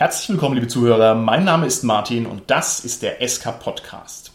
Herzlich willkommen, liebe Zuhörer. Mein Name ist Martin und das ist der SK Podcast.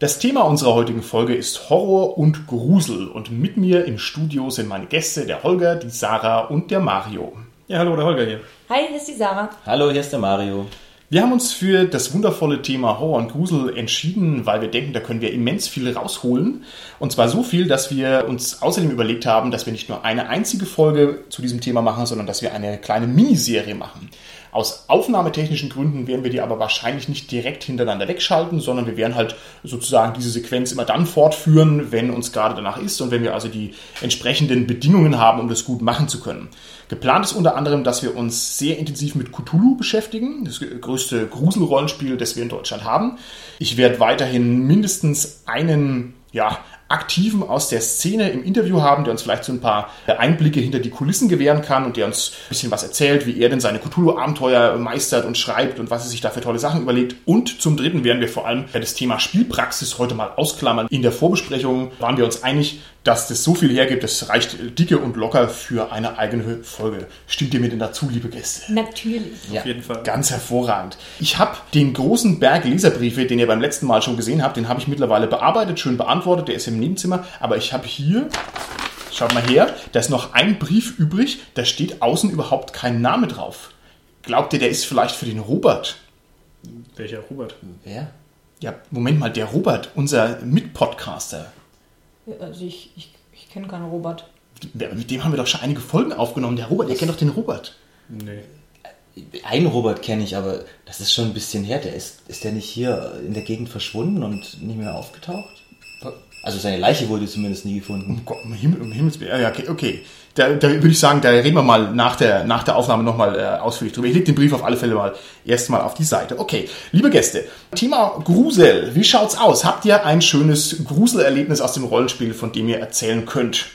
Das Thema unserer heutigen Folge ist Horror und Grusel und mit mir im Studio sind meine Gäste, der Holger, die Sarah und der Mario. Ja, hallo, der Holger hier. Hi, hier ist die Sarah. Hallo, hier ist der Mario. Wir haben uns für das wundervolle Thema Horror und Grusel entschieden, weil wir denken, da können wir immens viel rausholen. Und zwar so viel, dass wir uns außerdem überlegt haben, dass wir nicht nur eine einzige Folge zu diesem Thema machen, sondern dass wir eine kleine Miniserie machen. Aus aufnahmetechnischen Gründen werden wir die aber wahrscheinlich nicht direkt hintereinander wegschalten, sondern wir werden halt sozusagen diese Sequenz immer dann fortführen, wenn uns gerade danach ist und wenn wir also die entsprechenden Bedingungen haben, um das gut machen zu können. Geplant ist unter anderem, dass wir uns sehr intensiv mit Cthulhu beschäftigen, das größte Gruselrollenspiel, das wir in Deutschland haben. Ich werde weiterhin mindestens einen ja, Aktiven aus der Szene im Interview haben, der uns vielleicht so ein paar Einblicke hinter die Kulissen gewähren kann und der uns ein bisschen was erzählt, wie er denn seine Cthulhu-Abenteuer meistert und schreibt und was er sich da für tolle Sachen überlegt. Und zum Dritten werden wir vor allem das Thema Spielpraxis heute mal ausklammern. In der Vorbesprechung waren wir uns einig, dass das so viel hergibt, das reicht dicke und locker für eine eigene Folge. Stimmt ihr mir denn dazu, liebe Gäste? Natürlich. Ja, auf jeden Fall. Ganz hervorragend. Ich habe den großen Berg Leserbriefe, den ihr beim letzten Mal schon gesehen habt, den habe ich mittlerweile bearbeitet, schön beantwortet, der ist im Nebenzimmer, aber ich habe hier Schaut mal her, da ist noch ein Brief übrig, da steht außen überhaupt kein Name drauf. Glaubt ihr, der ist vielleicht für den Robert? Welcher Robert? Wer? Ja, Moment mal, der Robert, unser Mitpodcaster. Also ich, ich, ich kenne keinen Robert. Mit dem haben wir doch schon einige Folgen aufgenommen. Der Robert, ihr kennt doch den Robert. Nee. Einen Robert kenne ich, aber das ist schon ein bisschen her. Der ist, ist der nicht hier in der Gegend verschwunden und nicht mehr aufgetaucht? Also seine Leiche wurde zumindest nie gefunden. Um, Gott, um, Himmel, um Himmels Willen. Ja, okay, okay. Da, da würde ich sagen, da reden wir mal nach der, nach der Aufnahme nochmal äh, ausführlich drüber. Ich lege den Brief auf alle Fälle mal erstmal auf die Seite. Okay, liebe Gäste, Thema Grusel. Wie schaut's aus? Habt ihr ein schönes Gruselerlebnis aus dem Rollenspiel, von dem ihr erzählen könnt?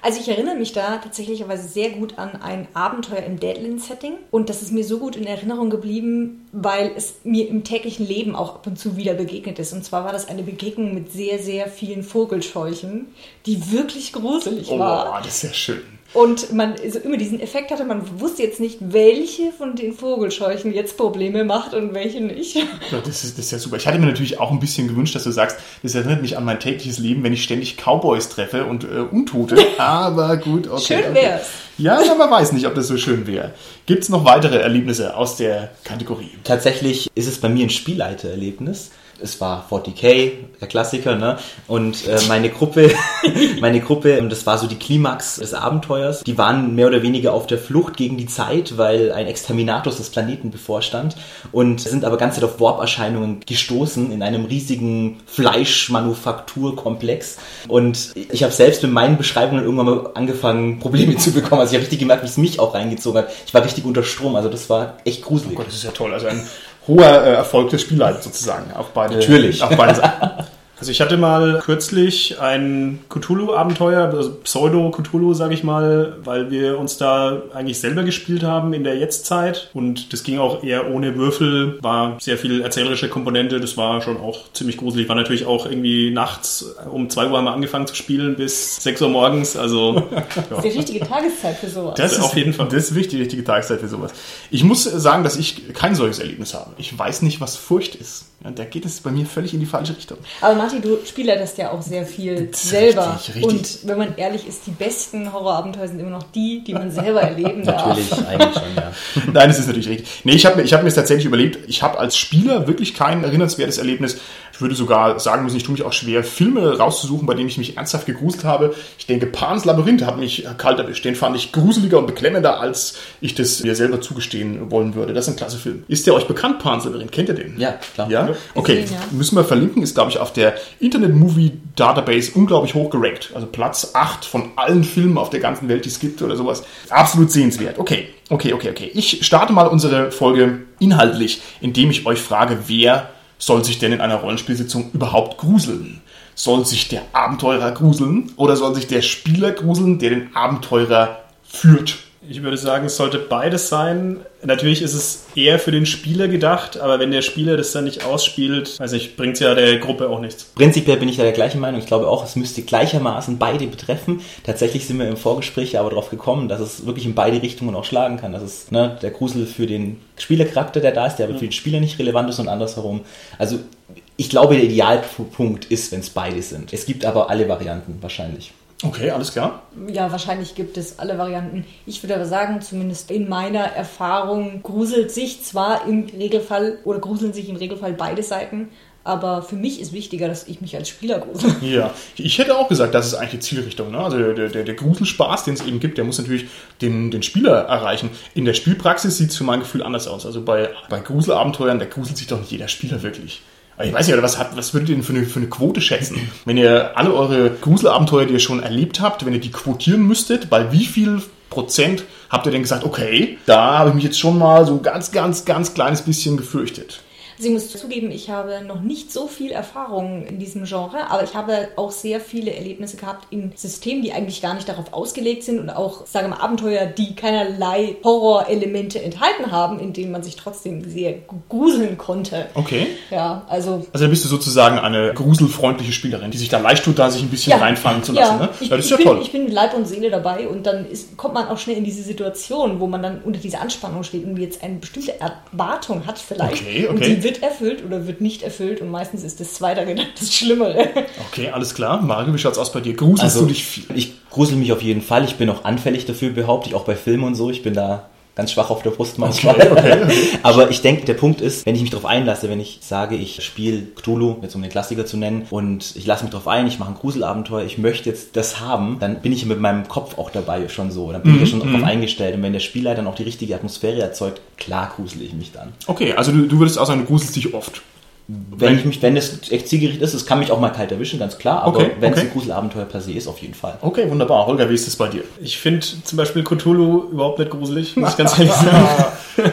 Also ich erinnere mich da tatsächlich sehr gut an ein Abenteuer im Deadland-Setting und das ist mir so gut in Erinnerung geblieben, weil es mir im täglichen Leben auch ab und zu wieder begegnet ist. Und zwar war das eine Begegnung mit sehr, sehr vielen Vogelscheuchen, die wirklich gruselig Oh, war. das ist ja schön. Und man also immer diesen Effekt hatte, man wusste jetzt nicht, welche von den Vogelscheuchen jetzt Probleme macht und welche nicht. Ja, das, ist, das ist ja super. Ich hatte mir natürlich auch ein bisschen gewünscht, dass du sagst, das erinnert mich an mein tägliches Leben, wenn ich ständig Cowboys treffe und äh, Untote. Aber gut, okay. Schön okay. Ja, aber man weiß nicht, ob das so schön wäre. Gibt es noch weitere Erlebnisse aus der Kategorie? Tatsächlich ist es bei mir ein Spielleitererlebnis. Es war 40k, der Klassiker, ne? Und äh, meine Gruppe, meine Gruppe, das war so die Klimax des Abenteuers. Die waren mehr oder weniger auf der Flucht gegen die Zeit, weil ein Exterminatus des Planeten bevorstand und sind aber ganz auf Warp-Erscheinungen gestoßen in einem riesigen Fleischmanufakturkomplex. Und ich habe selbst mit meinen Beschreibungen irgendwann mal angefangen, Probleme zu bekommen. Also ich habe richtig gemerkt, wie es mich auch reingezogen hat. Ich war richtig unter Strom, also das war echt gruselig. Oh Gott, das ist ja toll. Also ein hoher äh, Erfolg des Spielleiters sozusagen. Auf beide, Natürlich. Auf beide Seiten. Also ich hatte mal kürzlich ein Cthulhu-Abenteuer, also Pseudo-Cthulhu, sage ich mal, weil wir uns da eigentlich selber gespielt haben in der Jetztzeit. Und das ging auch eher ohne Würfel, war sehr viel erzählerische Komponente, das war schon auch ziemlich gruselig. War natürlich auch irgendwie nachts um 2 Uhr haben wir angefangen zu spielen bis 6 Uhr morgens. Also Das ist die richtige Tageszeit für sowas. Das ist auf jeden Fall. Das ist wichtig, die richtige Tageszeit für sowas. Ich muss sagen, dass ich kein solches Erlebnis habe. Ich weiß nicht, was Furcht ist. Ja, da geht es bei mir völlig in die falsche Richtung. Aber Martin, du spielst ja auch sehr viel Das selber. richtig, richtig. Und wenn man ehrlich ist, die besten Horrorabenteuer sind immer noch die, die man selber erleben darf. Natürlich, eigentlich schon, ja. Nein, das ist natürlich richtig. Nee, ich habe mir, ich hab mir das tatsächlich überlegt, ich habe als Spieler wirklich kein erinnernswertes Erlebnis. Ich würde sogar sagen müssen, ich tue mich auch schwer, Filme rauszusuchen, bei denen ich mich ernsthaft gegruselt habe. Ich denke, Pans Labyrinth hat mich kalt erwischt. Den fand ich gruseliger und beklemmender, als ich das mir selber zugestehen wollen würde. Das ist ein klasse Film. Ist der euch bekannt, Pans Labyrinth? Kennt ihr den? Ja, klar. Ja? Okay, ja. müssen wir verlinken. Ist, glaube ich, auf der Internet Movie Database unglaublich hoch gerankt. Also Platz 8 von allen Filmen auf der ganzen Welt, die es gibt oder sowas. Absolut sehenswert. Okay, okay, okay, okay. Ich starte mal unsere Folge inhaltlich, indem ich euch frage, wer soll sich denn in einer Rollenspielsitzung überhaupt gruseln? Soll sich der Abenteurer gruseln oder soll sich der Spieler gruseln, der den Abenteurer führt? Ich würde sagen, es sollte beides sein. Natürlich ist es eher für den Spieler gedacht, aber wenn der Spieler das dann nicht ausspielt, weiß ich, bringt es ja der Gruppe auch nichts. Prinzipiell bin ich da der gleichen Meinung. Ich glaube auch, es müsste gleichermaßen beide betreffen. Tatsächlich sind wir im Vorgespräch aber darauf gekommen, dass es wirklich in beide Richtungen auch schlagen kann. Dass es ne, der Grusel für den Spielercharakter, der da ist, der aber für den Spieler nicht relevant ist und andersherum. Also ich glaube, der Idealpunkt ist, wenn es beide sind. Es gibt aber alle Varianten wahrscheinlich. Okay, alles klar. Ja, wahrscheinlich gibt es alle Varianten. Ich würde aber sagen, zumindest in meiner Erfahrung gruselt sich zwar im Regelfall oder gruseln sich im Regelfall beide Seiten, aber für mich ist wichtiger, dass ich mich als Spieler grusel. Ja, ich hätte auch gesagt, das ist eigentlich die Zielrichtung. Ne? Also der, der, der Gruselspaß, den es eben gibt, der muss natürlich den, den Spieler erreichen. In der Spielpraxis sieht es für mein Gefühl anders aus. Also bei, bei Gruselabenteuern, da gruselt sich doch nicht jeder Spieler wirklich. Ich weiß nicht, was, hat, was würdet ihr denn für eine, für eine Quote schätzen? Wenn ihr alle eure Gruselabenteuer, die ihr schon erlebt habt, wenn ihr die quotieren müsstet, bei wie viel Prozent habt ihr denn gesagt, okay, da habe ich mich jetzt schon mal so ganz, ganz, ganz kleines bisschen gefürchtet? Also ich muss zugeben, ich habe noch nicht so viel Erfahrung in diesem Genre, aber ich habe auch sehr viele Erlebnisse gehabt in Systemen, die eigentlich gar nicht darauf ausgelegt sind und auch, sagen wir mal, Abenteuer, die keinerlei Horrorelemente enthalten haben, in denen man sich trotzdem sehr gruseln konnte. Okay. Ja, also. Also dann bist du sozusagen eine gruselfreundliche Spielerin, die sich da leicht tut, da sich ein bisschen ja, reinfallen zu lassen. Ja, ne? ich, das ist ja bin, toll. Ich bin mit Leib und Seele dabei und dann ist, kommt man auch schnell in diese Situation, wo man dann unter dieser Anspannung steht und jetzt eine bestimmte Erwartung hat vielleicht. Okay, okay. Wird erfüllt oder wird nicht erfüllt und meistens ist das zweite gedacht das Schlimmere. Okay, alles klar. Mario, wie schaut's aus bei dir? Gruselst Also, du dich viel? Ich grusel mich auf jeden Fall. Ich bin auch anfällig dafür, behaupte ich, auch bei Filmen und so. Ich bin da ganz schwach auf der Brust manchmal. Okay, okay, okay. Aber ich denke, der Punkt ist, wenn ich mich darauf einlasse, wenn ich sage, ich spiele Cthulhu, jetzt um den Klassiker zu nennen, und ich lasse mich darauf ein, ich mache ein Gruselabenteuer, ich möchte jetzt das haben, dann bin ich mit meinem Kopf auch dabei schon so. Dann bin ich ja schon darauf eingestellt. Und wenn der Spieler dann auch die richtige Atmosphäre erzeugt, klar grusel ich mich dann. Okay, also du, du würdest auch sagen, du gruselst dich oft. Wenn ich mich, wenn es echt zielgerichtet ist, es kann mich auch mal kalt erwischen, ganz klar, aber Okay, wenn es okay. ein Gruselabenteuer per se ist, auf jeden Fall. Okay, wunderbar. Holger, wie ist es bei dir? Ich finde zum Beispiel Cthulhu überhaupt nicht gruselig, muss ich ganz ehrlich sagen.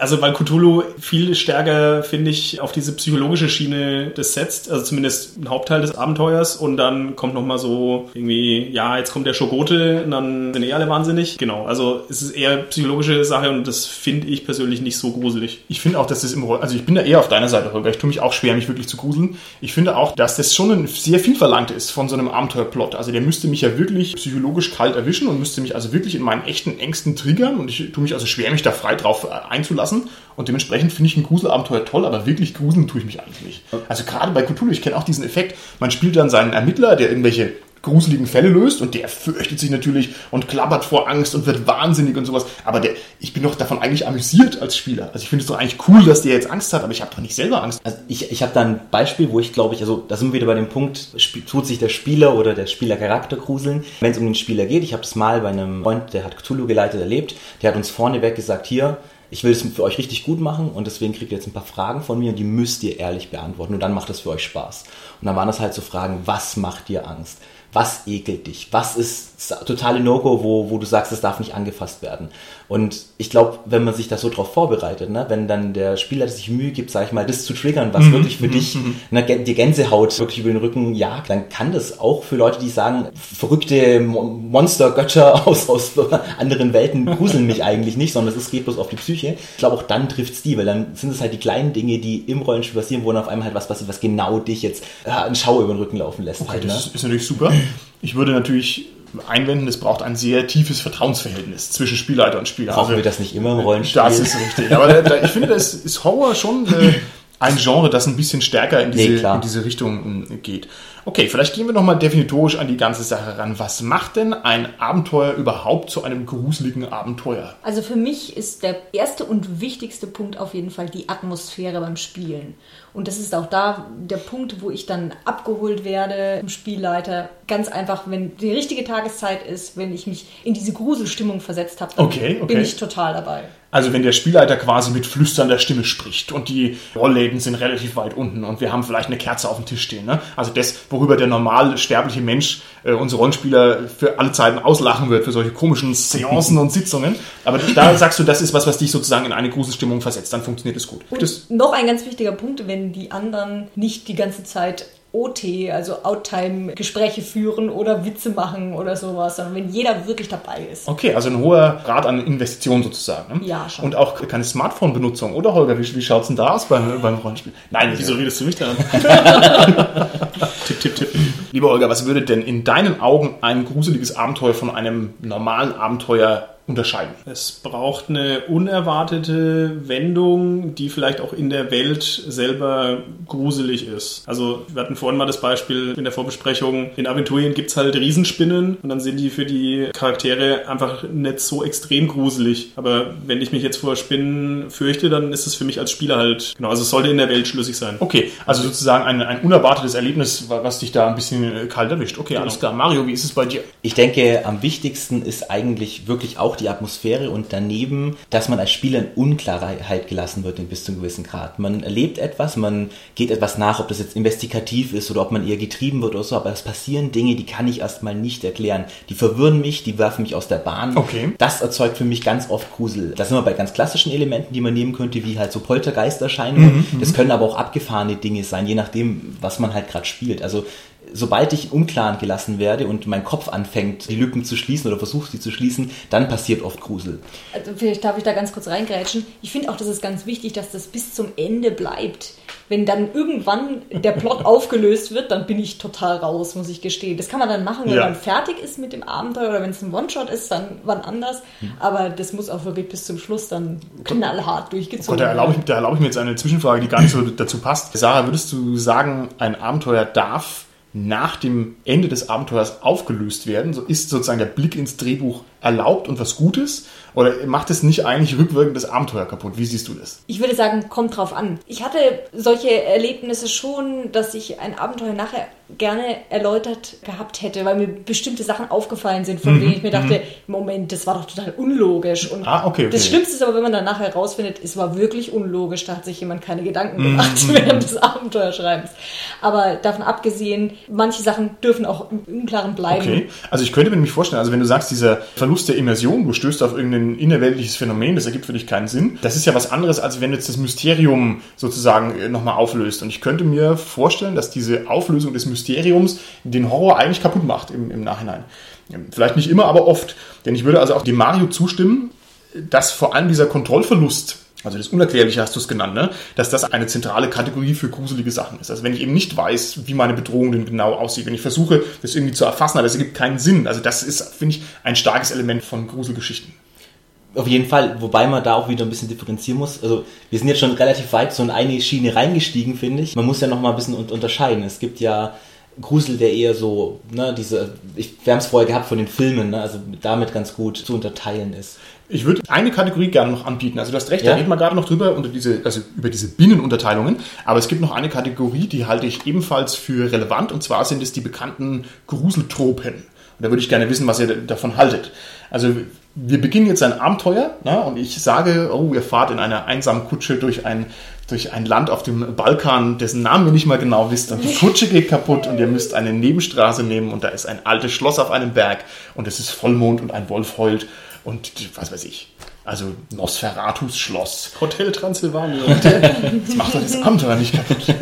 Also weil Cthulhu viel stärker, finde ich, auf diese psychologische Schiene das setzt, also zumindest ein Hauptteil des Abenteuers und dann kommt nochmal so irgendwie, ja, jetzt kommt der Schogote und dann sind eh alle wahnsinnig. Genau, also es ist eher psychologische Sache und das finde ich persönlich nicht so gruselig. Ich finde auch, dass das im also ich bin da eher auf deiner Seite, Holger. Ich tue mich auch schwer, mich wirklich zu gruseln. Ich finde auch, dass das schon ein sehr viel verlangt ist von so einem Abenteuerplot. Also der müsste mich ja wirklich psychologisch kalt erwischen und müsste mich also wirklich in meinen echten Ängsten triggern und ich tue mich also schwer, mich da frei drauf äh, einzulassen. Und dementsprechend finde ich ein Gruselabenteuer toll, aber wirklich gruseln tue ich mich eigentlich nicht. Also gerade bei Cthulhu, ich kenne auch diesen Effekt, man spielt dann seinen Ermittler, der irgendwelche gruseligen Fälle löst und der fürchtet sich natürlich und klappert vor Angst und wird wahnsinnig und sowas. Aber der, ich bin doch davon eigentlich amüsiert als Spieler. Also ich finde es doch eigentlich cool, dass der jetzt Angst hat, aber ich habe doch nicht selber Angst. Also ich, ich habe da ein Beispiel, wo ich glaube ich, also da sind wir wieder bei dem Punkt, tut sich der Spieler oder der Spielercharakter gruseln, wenn es um den Spieler geht. Ich habe das mal bei einem Freund, der hat Cthulhu geleitet, erlebt. Der hat uns vorneweg gesagt, hier, ich will es für euch richtig gut machen und deswegen kriegt ihr jetzt ein paar Fragen von mir und die müsst ihr ehrlich beantworten und dann macht das für euch Spaß. Und dann waren das halt so Fragen, was macht dir Angst? Was ekelt dich? Was ist totale No-Go, wo, wo du sagst, es darf nicht angefasst werden? Und ich glaube, wenn man sich da so drauf vorbereitet, ne, wenn dann der Spieler sich Mühe gibt, sag ich mal, das zu triggern, was wirklich für dich ne, Gän- die Gänsehaut wirklich über den Rücken jagt, dann kann das auch für Leute, die sagen, verrückte Mo- Monster, Götter aus, aus anderen Welten gruseln mich eigentlich nicht, sondern es geht bloß auf die Psyche. Ich glaube, auch dann trifft's die, weil dann sind es halt die kleinen Dinge, die im Rollenspiel passieren, wo dann auf einmal halt was passiert, was genau dich jetzt äh, einen Schauer über den Rücken laufen lässt. Okay, halt, ne? das ist natürlich super. Ich würde natürlich einwenden, es braucht ein sehr tiefes Vertrauensverhältnis zwischen Spielleiter und Spieler. Brauchen wir das nicht immer im Rollenspiel? Das ist richtig. Aber da, da, ich finde, das ist Horror schon äh, ein Genre, das ein bisschen stärker in diese, Nee, in diese Richtung ähm, geht. Okay, vielleicht gehen wir nochmal definitorisch an die ganze Sache ran. Was macht denn ein Abenteuer überhaupt zu einem gruseligen Abenteuer? Also für mich ist der erste und wichtigste Punkt auf jeden Fall die Atmosphäre beim Spielen. Und das ist auch da der Punkt, wo ich dann abgeholt werde vom Spielleiter. Ganz einfach, wenn die richtige Tageszeit ist, wenn ich mich in diese Gruselstimmung versetzt habe, dann Okay, okay. bin ich total dabei. Also wenn der Spielleiter quasi mit flüsternder Stimme spricht und die Rollläden sind relativ weit unten und wir haben vielleicht eine Kerze auf dem Tisch stehen. Ne? Also das, worüber der normal sterbliche Mensch äh, unsere Rollenspieler für alle Zeiten auslachen wird, für solche komischen Seancen und Sitzungen. Aber da sagst du, das ist was, was dich sozusagen in eine Gruselstimmung versetzt. Dann funktioniert es gut. Das, Und noch ein ganz wichtiger Punkt, wenn die anderen nicht die ganze Zeit OT, also Outtime-Gespräche führen oder Witze machen oder sowas, sondern wenn jeder wirklich dabei ist. Okay, also ein hoher Grad an Investition sozusagen. Ne? Ja, schon. Und auch keine Smartphone-Benutzung, oder Holger? Wie, wie schaut es denn da aus beim, beim Rollenspiel? Nein, Wieso redest du mich da an? tipp, tipp, tipp. Lieber Holger, was würde denn in deinen Augen ein gruseliges Abenteuer von einem normalen Abenteuer unterscheiden? Es braucht eine unerwartete Wendung, die vielleicht auch in der Welt selber gruselig ist. Also wir hatten vorhin mal das Beispiel in der Vorbesprechung, in Aventurien gibt es halt Riesenspinnen und dann sind die für die Charaktere einfach nicht so extrem gruselig. Aber wenn ich mich jetzt vor Spinnen fürchte, dann ist es für mich als Spieler halt, genau, also es sollte in der Welt schlüssig sein. Okay, also sozusagen ein, ein unerwartetes Erlebnis, was dich da ein bisschen äh, kalt erwischt. Okay, alles klar. Mario, wie ist es bei dir? Ich denke, am wichtigsten ist eigentlich wirklich auch die Atmosphäre und daneben, dass man als Spieler in Unklarheit gelassen wird bis zu einem gewissen Grad. Man erlebt etwas, man geht etwas nach, ob das jetzt investigativ ist oder ob man eher getrieben wird oder so, aber es passieren Dinge, die kann ich erstmal nicht erklären. Die verwirren mich, die werfen mich aus der Bahn. Okay. Das erzeugt für mich ganz oft Grusel. Da sind wir bei ganz klassischen Elementen, die man nehmen könnte, wie halt so Poltergeisterscheinungen. das können aber auch abgefahrene Dinge sein, je nachdem, was man halt gerade spielt. Also sobald ich unklaren gelassen werde und mein Kopf anfängt, die Lücken zu schließen oder versucht sie zu schließen, dann passiert oft Grusel. Also vielleicht darf ich da ganz kurz reingrätschen. Ich finde auch, das ist ganz wichtig, dass das bis zum Ende bleibt. Wenn dann irgendwann der Plot aufgelöst wird, dann bin ich total raus, muss ich gestehen. Das kann man dann machen, wenn Ja. man fertig ist mit dem Abenteuer oder wenn es ein One-Shot ist, dann wann anders. Aber das muss auch wirklich bis zum Schluss dann knallhart durchgezogen Und da erlaube ich, da erlaube ich mir jetzt eine Zwischenfrage, die gar nicht so dazu passt. Sarah, würdest du sagen, ein Abenteuer darf nach dem Ende des Abenteuers aufgelöst werden? So ist sozusagen der Blick ins Drehbuch erlaubt und was Gutes? Oder macht es nicht eigentlich rückwirkend das Abenteuer kaputt? Wie siehst du das? Ich würde sagen, kommt drauf an. Ich hatte solche Erlebnisse schon, dass ich ein Abenteuer nachher gerne erläutert gehabt hätte, weil mir bestimmte Sachen aufgefallen sind, von denen ich mir dachte, Moment, das war doch total unlogisch. Und Ah, okay, okay. das Schlimmste ist aber, wenn man dann nachher herausfindet, es war wirklich unlogisch, da hat sich jemand keine Gedanken gemacht während des Abenteuerschreibens. Aber davon abgesehen, manche Sachen dürfen auch im Unklaren bleiben. Okay, also ich könnte mir nämlich vorstellen, also wenn du sagst, dieser Verlust der Immersion, du stößt auf irgendein innerweltliches Phänomen, das ergibt für dich keinen Sinn. Das ist ja was anderes, als wenn jetzt das Mysterium sozusagen äh, nochmal auflöst. Und ich könnte mir vorstellen, dass diese Auflösung des Mysteriums den Horror eigentlich kaputt macht im, im Nachhinein. Vielleicht nicht immer, aber oft. Denn ich würde also auch dem Mario zustimmen, dass vor allem dieser Kontrollverlust, also das Unerklärliche hast du es genannt, ne? dass das eine zentrale Kategorie für gruselige Sachen ist. Also wenn ich eben nicht weiß, wie meine Bedrohung denn genau aussieht, wenn ich versuche, das irgendwie zu erfassen, aber es ergibt keinen Sinn. Also das ist, finde ich, ein starkes Element von Gruselgeschichten. Auf jeden Fall, wobei man da auch wieder ein bisschen differenzieren muss. Also wir sind jetzt schon relativ weit so in eine Schiene reingestiegen, finde ich. Man muss ja noch mal ein bisschen un- unterscheiden. Es gibt ja Grusel, der eher so, ne, diese, ich, wir haben es vorher gehabt von den Filmen, ne, also damit ganz gut zu unterteilen ist. Ich würde eine Kategorie gerne noch anbieten. Also du hast recht, Ja. da reden wir gerade noch drüber, unter diese, also über diese Binnenunterteilungen. Aber es gibt noch eine Kategorie, die halte ich ebenfalls für relevant. Und zwar sind es die bekannten Gruseltropen. Und da würde ich gerne wissen, was ihr davon haltet. Also wir beginnen jetzt ein Abenteuer ne, und ich sage, oh, ihr fahrt in einer einsamen Kutsche durch ein, durch ein Land auf dem Balkan, dessen Namen ihr nicht mal genau wisst. Und die Kutsche geht kaputt und ihr müsst eine Nebenstraße nehmen und da ist ein altes Schloss auf einem Berg und es ist Vollmond und ein Wolf heult und was weiß ich. Also Nosferatus Schloss. Hotel Transsilvanien. Das macht doch das Abenteuer nicht kaputt.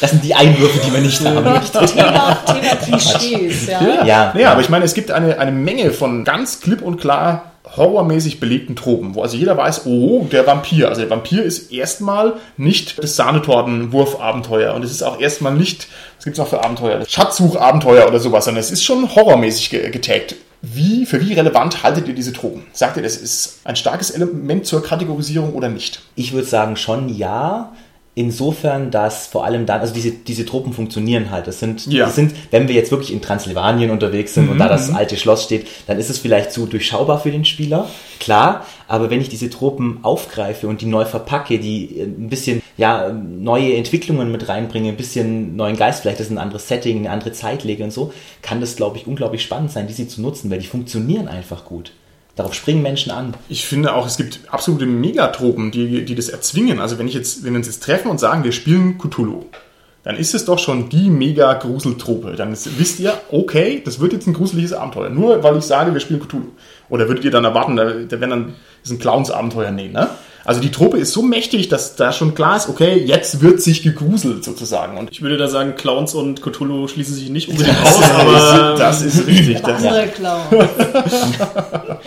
Das sind die Einwürfe, die man nicht haben möchte. Thema, Thema Klischees, ja. Ja, Naja, aber ich meine, es gibt eine, eine Menge von ganz klipp und klar horrormäßig belegten Tropen, wo also jeder weiß, oh, der Vampir. Also der Vampir ist erstmal nicht das Sahnetorten-Wurf-Abenteuer und es ist auch erstmal nicht, gibt's noch für Abenteuer? Schatzsuch-Abenteuer oder sowas, sondern es ist schon horrormäßig ge- getaggt. Wie, für wie relevant haltet ihr diese Tropen? Sagt ihr, das ist ein starkes Element zur Kategorisierung oder nicht? Ich würde sagen schon ja. Insofern, dass vor allem dann, also diese, diese Tropen funktionieren halt. Das sind, Ja. das sind, wenn wir jetzt wirklich in Transsilvanien unterwegs sind und da das alte Schloss steht, dann ist es vielleicht zu durchschaubar für den Spieler. Klar, aber wenn ich diese Tropen aufgreife und die neu verpacke, die ein bisschen, ja, neue Entwicklungen mit reinbringe, ein bisschen neuen Geist, vielleicht ist ein anderes Setting, eine andere Zeit lege und so, kann das, glaube ich, unglaublich spannend sein, diese zu nutzen, weil die funktionieren einfach gut. Darauf springen Menschen an. Ich finde auch, es gibt absolute Megatropen, die, die das erzwingen. Also wenn ich jetzt, wenn wir uns jetzt treffen und sagen, wir spielen Cthulhu, dann ist es doch schon die Mega-Gruseltrope. Dann ist, wisst ihr, okay, das wird jetzt ein gruseliges Abenteuer. Nur weil ich sage, wir spielen Cthulhu. Oder würdet ihr dann erwarten, da, da werden dann ist ein Clowns-Abenteuer? Nee, ne? Also die Truppe ist so mächtig, dass da schon klar ist, okay, jetzt wird sich gegruselt sozusagen. Und Ich würde da sagen, Clowns und Cthulhu schließen sich nicht unbedingt aus, aber das ist richtig. Das, Andere Clown.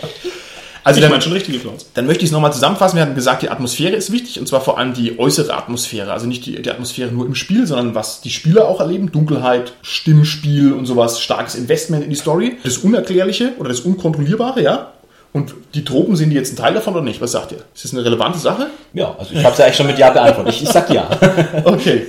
also ich dann, meine schon richtige Clowns. dann möchte ich es nochmal zusammenfassen. Wir hatten gesagt, die Atmosphäre ist wichtig und zwar vor allem die äußere Atmosphäre. Also nicht die, die Atmosphäre nur im Spiel, sondern was die Spieler auch erleben. Dunkelheit, Stimmspiel und sowas. Starkes Investment in die Story. Das Unerklärliche oder das Unkontrollierbare, ja. Und die Tropen, sind die jetzt ein Teil davon oder nicht? Was sagt ihr? Ist das eine relevante Sache? Ja, also ich habe es ja eigentlich schon mit Ja beantwortet. Ich, ich sag Ja. Okay.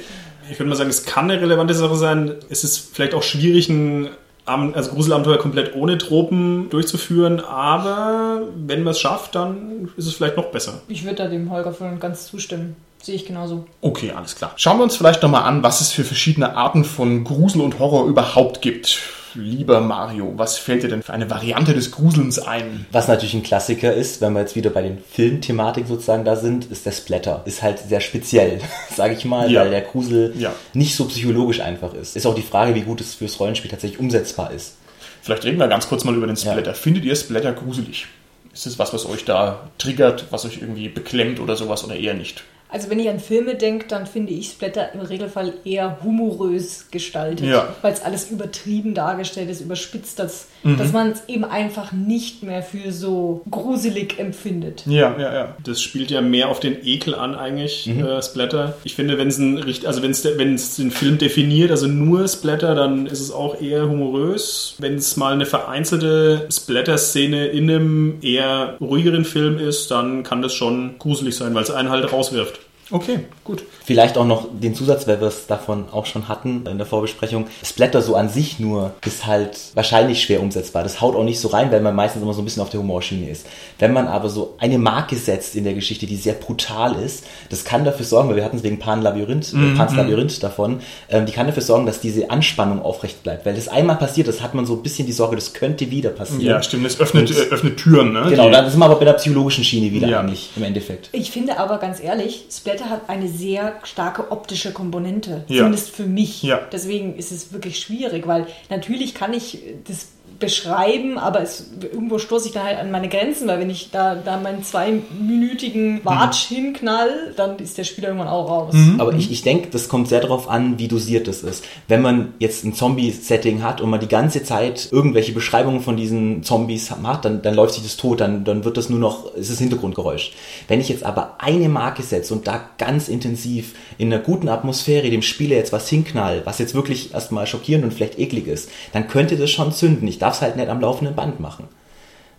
Ich würde mal sagen, es kann eine relevante Sache sein. Es ist vielleicht auch schwierig, ein also Gruselabenteuer komplett ohne Tropen durchzuführen, aber wenn man es schafft, dann ist es vielleicht noch besser. Ich würde da dem Holger voll und ganz zustimmen. Sehe ich genauso. Okay, alles klar. Schauen wir uns vielleicht nochmal an, was es für verschiedene Arten von Grusel und Horror überhaupt gibt. Lieber Mario, was fällt dir denn für eine Variante des Gruselns ein? Was natürlich ein Klassiker ist, wenn wir jetzt wieder bei den Filmthematiken sozusagen da sind, ist der Splatter. Ist halt sehr speziell, sage ich mal, Ja. weil der Grusel Ja. nicht so psychologisch einfach ist. Ist auch die Frage, wie gut es fürs Rollenspiel tatsächlich umsetzbar ist. Vielleicht reden wir ganz kurz mal über den Splatter. Findet ihr Splatter gruselig? Ist es was, was euch da triggert, was euch irgendwie beklemmt oder sowas oder eher nicht? Also wenn ich an Filme denke, dann finde ich Splatter im Regelfall eher humorös gestaltet, Ja. weil es alles übertrieben dargestellt ist, überspitzt, dass, Mhm. dass man es eben einfach nicht mehr für so gruselig empfindet. Ja, ja, ja. Das spielt ja mehr auf den Ekel an eigentlich, äh, Splatter. Ich finde, wenn es ein also wenn es der- wenn es den Film definiert, also nur Splatter, dann ist es auch eher humorös. Wenn es mal eine vereinzelte Splatter-Szene in einem eher ruhigeren Film ist, dann kann das schon gruselig sein, weil es einen halt rauswirft. Okay, gut. Vielleicht auch noch den Zusatz, weil wir es davon auch schon hatten in der Vorbesprechung. Splatter so an sich nur ist halt wahrscheinlich schwer umsetzbar. Das haut auch nicht so rein, weil man meistens immer so ein bisschen auf der Humorschiene ist. Wenn man aber so eine Marke setzt in der Geschichte, die sehr brutal ist, das kann dafür sorgen, weil wir hatten es wegen Pan Labyrinth, äh, Pans Labyrinth davon, ähm, die kann dafür sorgen, dass diese Anspannung aufrecht bleibt. Weil das einmal passiert, das hat man so ein bisschen die Sorge, das könnte wieder passieren. Ja, stimmt. Es öffnet, Und- äh, öffnet Türen, ne? Genau, dann sind wir aber bei der psychologischen Schiene wieder Ja. eigentlich im Endeffekt. Ich finde aber ganz ehrlich, Splatter hat eine sehr starke optische Komponente. Ja. Zumindest für mich. Ja. Deswegen ist es wirklich schwierig, weil natürlich kann ich das beschreiben, aber es, irgendwo stoße ich dann halt an meine Grenzen, weil wenn ich da, da meinen zweiminütigen Watsch hinknall, dann ist der Spieler irgendwann auch raus. Aber ich, ich denke, das kommt sehr darauf an, wie dosiert das ist. Wenn man jetzt ein Zombie-Setting hat und man die ganze Zeit irgendwelche Beschreibungen von diesen Zombies macht, dann, dann läuft sich das tot, dann, dann wird das nur noch, es ist Hintergrundgeräusch. Wenn ich jetzt aber eine Marke setze und da ganz intensiv in einer guten Atmosphäre dem Spieler jetzt was hinknall, was jetzt wirklich erstmal schockierend und vielleicht eklig ist, dann könnte das schon zünden. Ich darf es halt nicht am laufenden Band machen.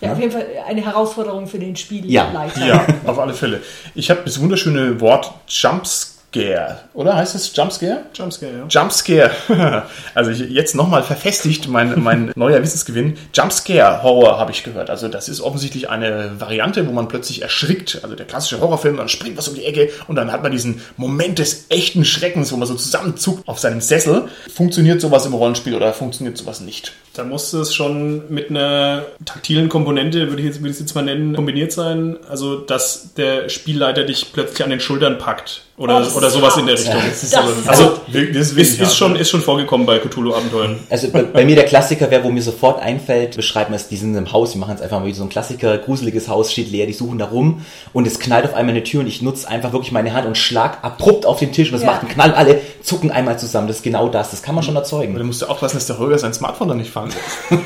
Ja, auf jeden Fall eine Herausforderung für den Spielleiter. Ja. Ja, auf alle Fälle. Ich habe das wunderschöne Wort Jumpscare, oder heißt es Jumpscare? Jumpscare, ja. Jumpscare. Also ich, jetzt nochmal verfestigt mein, mein neuer Wissensgewinn. Jumpscare Horror habe ich gehört. Also das ist offensichtlich eine Variante, wo man plötzlich erschrickt. Also der klassische Horrorfilm, dann springt was um die Ecke und dann hat man diesen Moment des echten Schreckens, wo man so zusammenzuckt auf seinem Sessel. Funktioniert sowas im Rollenspiel oder funktioniert sowas nicht? Da muss es schon mit einer taktilen Komponente, würde ich, jetzt, würde ich es jetzt mal nennen, kombiniert sein. Also, dass der Spielleiter dich plötzlich an den Schultern packt. Oder, Oh, oder sowas in der Richtung. Das ist Das aber, ist also, das Ist, ist, schon, ist schon vorgekommen bei Cthulhu-Abenteuern. Also bei, bei mir der Klassiker wäre, wo mir sofort einfällt, beschreiben wir es, die sind im Haus, wir machen es einfach mal wie so ein Klassiker, gruseliges Haus steht leer, die suchen da rum und es knallt auf einmal eine Tür und ich nutze einfach wirklich meine Hand und schlag abrupt auf den Tisch und es Ja. macht einen Knall, alle zucken einmal zusammen, das ist genau das, das kann man schon Da erzeugen. musst du aufpassen, dass der Holger sein Smartphone dann nicht fallen lässt.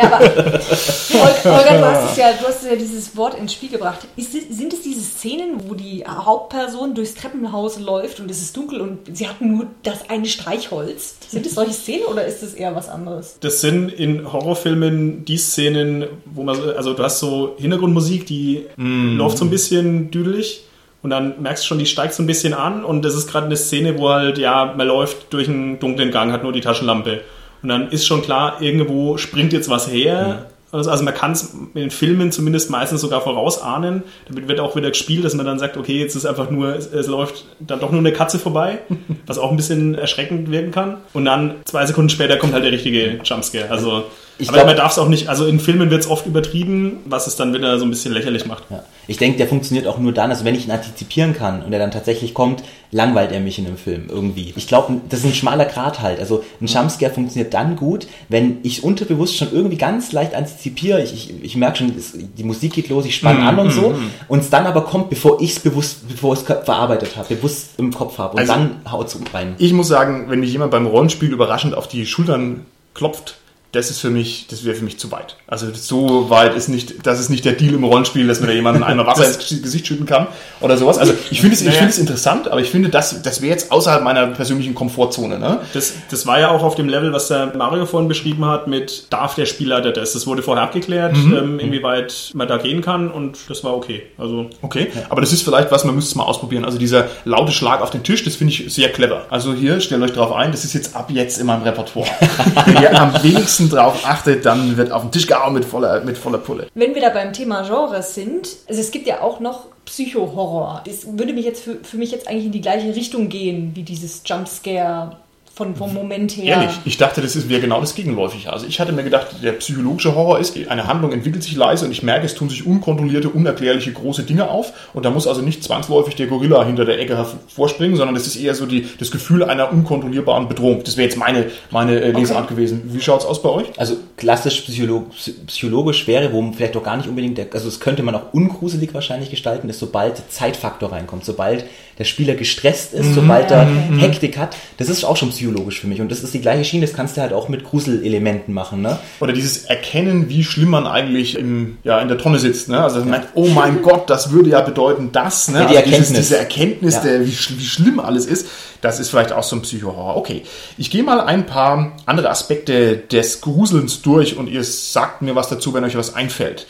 Ja, aber Holger, du hast es ja, du hast ja dieses Wort ins Spiel gebracht. Ist, sind es diese Szenen, wo die Hauptperson durchs Treppenhaus läuft und es ist dunkel und sie hat nur das eine Streichholz? Sind es solche Szenen oder ist es eher was anderes? Das sind in Horrorfilmen die Szenen, wo man, so- also du hast so Hintergrundmusik, die läuft so ein bisschen düdelig und dann merkst du schon, die steigt so ein bisschen an und das ist gerade eine Szene, wo halt, ja, man läuft durch einen dunklen Gang, hat nur die Taschenlampe und dann ist schon klar, irgendwo springt jetzt was her. Also, also man kann es in den Filmen zumindest meistens sogar vorausahnen. Damit wird auch wieder gespielt, dass man dann sagt, okay, jetzt ist einfach nur, es, es läuft dann doch nur eine Katze vorbei, was auch ein bisschen erschreckend wirken kann. Und dann zwei Sekunden später kommt halt der richtige Jumpscare. Also Ich Aber man darf es auch nicht, also in Filmen wird es oft übertrieben, was es dann wieder so ein bisschen lächerlich macht. Ja. Ich denke, der funktioniert auch nur dann, also wenn ich ihn antizipieren kann und er dann tatsächlich kommt, langweilt er mich in einem Film irgendwie. Ich glaube, das ist ein schmaler Grat halt. Also ein Jumpscare funktioniert dann gut, wenn ich unterbewusst schon irgendwie ganz leicht antizipiere. Ich, ich, ich merke schon, die Musik geht los, ich spanne mm, an und so. Mm, und es dann aber kommt, bevor ich es bewusst, bevor ich es verarbeitet habe, bewusst im Kopf habe. Und also, dann haut es rein. Ich muss sagen, wenn mich jemand beim Rollenspiel überraschend auf die Schultern klopft, das ist für mich, das wäre für mich zu weit. Also so weit ist nicht, das ist nicht der Deal im Rollenspiel, dass man da jemanden einmal Wasser ins Gesicht schütten kann oder sowas. Also ich finde es, naja. ich finde es interessant, aber ich finde, das, das wäre jetzt außerhalb meiner persönlichen Komfortzone. Ne? Das, das war ja auch auf dem Level, was der Mario vorhin beschrieben hat, mit darf der Spielleiter das? Das wurde vorher abgeklärt, mhm. ähm, inwieweit man da gehen kann und das war okay. Also okay, aber das ist vielleicht was, man müsste es mal ausprobieren. Also dieser laute Schlag auf den Tisch, das finde ich sehr clever. Also hier stellt euch drauf ein, das ist jetzt ab jetzt in meinem Repertoire. Ihr am wenigsten wenigsten drauf achtet, dann wird auf den Tisch gehauen mit voller, mit voller Pulle. Wenn wir da beim Thema Genres sind, also es gibt ja auch noch Psycho-Horror. Das würde mich jetzt für, für mich jetzt eigentlich in die gleiche Richtung gehen, wie dieses Jumpscare von, vom Moment her. Ehrlich, ich dachte, das wäre genau das Gegenläufige. Also ich hatte mir gedacht, der psychologische Horror ist, eine Handlung entwickelt sich leise und ich merke, es tun sich unkontrollierte, unerklärliche große Dinge auf und da muss also nicht zwangsläufig der Gorilla hinter der Ecke hervorspringen, sondern das ist eher so die, das Gefühl einer unkontrollierbaren Bedrohung. Das wäre jetzt meine, meine äh, Lesart okay. gewesen. Wie schaut es aus bei euch? Also klassisch psycholog psychologisch wäre, wo vielleicht auch gar nicht unbedingt, der, also das könnte man auch ungruselig wahrscheinlich gestalten, ist sobald Zeitfaktor reinkommt, sobald der Spieler gestresst ist, mhm. sobald er mhm. Hektik hat, das ist auch schon psychologisch für mich. Und das ist die gleiche Schiene, das kannst du halt auch mit Gruselelementen machen. Ne? Oder dieses Erkennen, wie schlimm man eigentlich im, ja, in der Tonne sitzt. Ne? Also man ja. merkt, oh mein Gott, das würde ja bedeuten das. Ne? Ja, die also Erkenntnis. Dieses, diese Erkenntnis, ja. der, wie, wie schlimm alles ist, das ist vielleicht auch so ein Psychohorror. Okay, ich gehe mal ein paar andere Aspekte des Gruselns durch und ihr sagt mir was dazu, wenn euch was einfällt.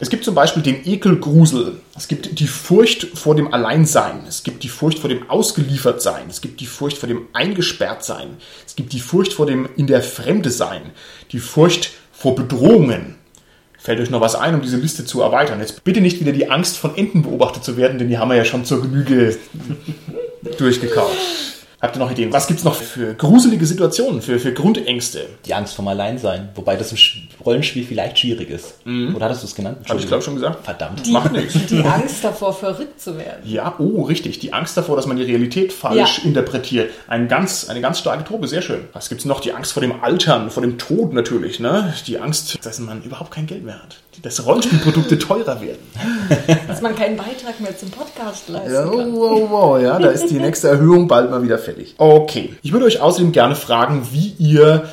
Es gibt zum Beispiel den Ekelgrusel. Es gibt die Furcht vor dem Alleinsein. Es gibt die Furcht vor dem Ausgeliefertsein. Es gibt die Furcht vor dem Eingesperrtsein. Es gibt die Furcht vor dem in der Fremde sein. Die Furcht vor Bedrohungen. Fällt euch noch was ein, um diese Liste zu erweitern? Jetzt bitte nicht wieder die Angst von Enten beobachtet zu werden, denn die haben wir ja schon zur Genüge durchgekaut. Habt ihr noch Ideen? Was gibt es noch für gruselige Situationen, für, für Grundängste? Die Angst vom Alleinsein. Wobei das im Rollenspiel vielleicht schwierig ist. Mhm. Oder hattest du es genannt? Habe ich, glaube schon gesagt. Verdammt. Die, Macht nichts. Die Angst davor, verrückt zu werden. Ja, oh, richtig. Die Angst davor, dass man die Realität falsch ja. interpretiert. Ein ganz, eine ganz starke Truppe, sehr schön. Was gibt es noch? Die Angst vor dem Altern, vor dem Tod natürlich. Ne? Die Angst, dass man überhaupt kein Geld mehr hat. Dass Rollenspielprodukte teurer werden. Dass man keinen Beitrag mehr zum Podcast leisten ja, kann. Wow, wow, ja, da ist die nächste Erhöhung bald mal wieder fällig. Okay. Ich würde euch außerdem gerne fragen, wie ihr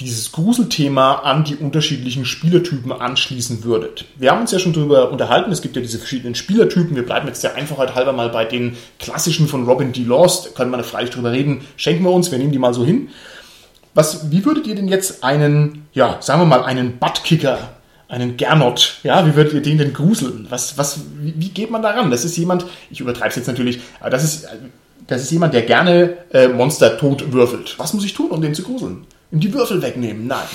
dieses Gruselthema an die unterschiedlichen Spielertypen anschließen würdet. Wir haben uns ja schon darüber unterhalten, es gibt ja diese verschiedenen Spielertypen. Wir bleiben jetzt der Einfachheit halber mal bei den klassischen von Robin D. Lost. Können wir freilich drüber reden. Schenken wir uns, wir nehmen die mal so hin. Was, wie würdet ihr denn jetzt einen, ja, sagen wir mal, einen Buttkicker einen Gernot, ja, wie würdet ihr den denn gruseln? Was, was, wie, wie geht man daran? Das ist jemand, ich übertreibe es jetzt natürlich, aber das ist, das ist jemand, der gerne äh, Monster tot würfelt. Was muss ich tun, um den zu gruseln? Ihm die Würfel wegnehmen? Nein.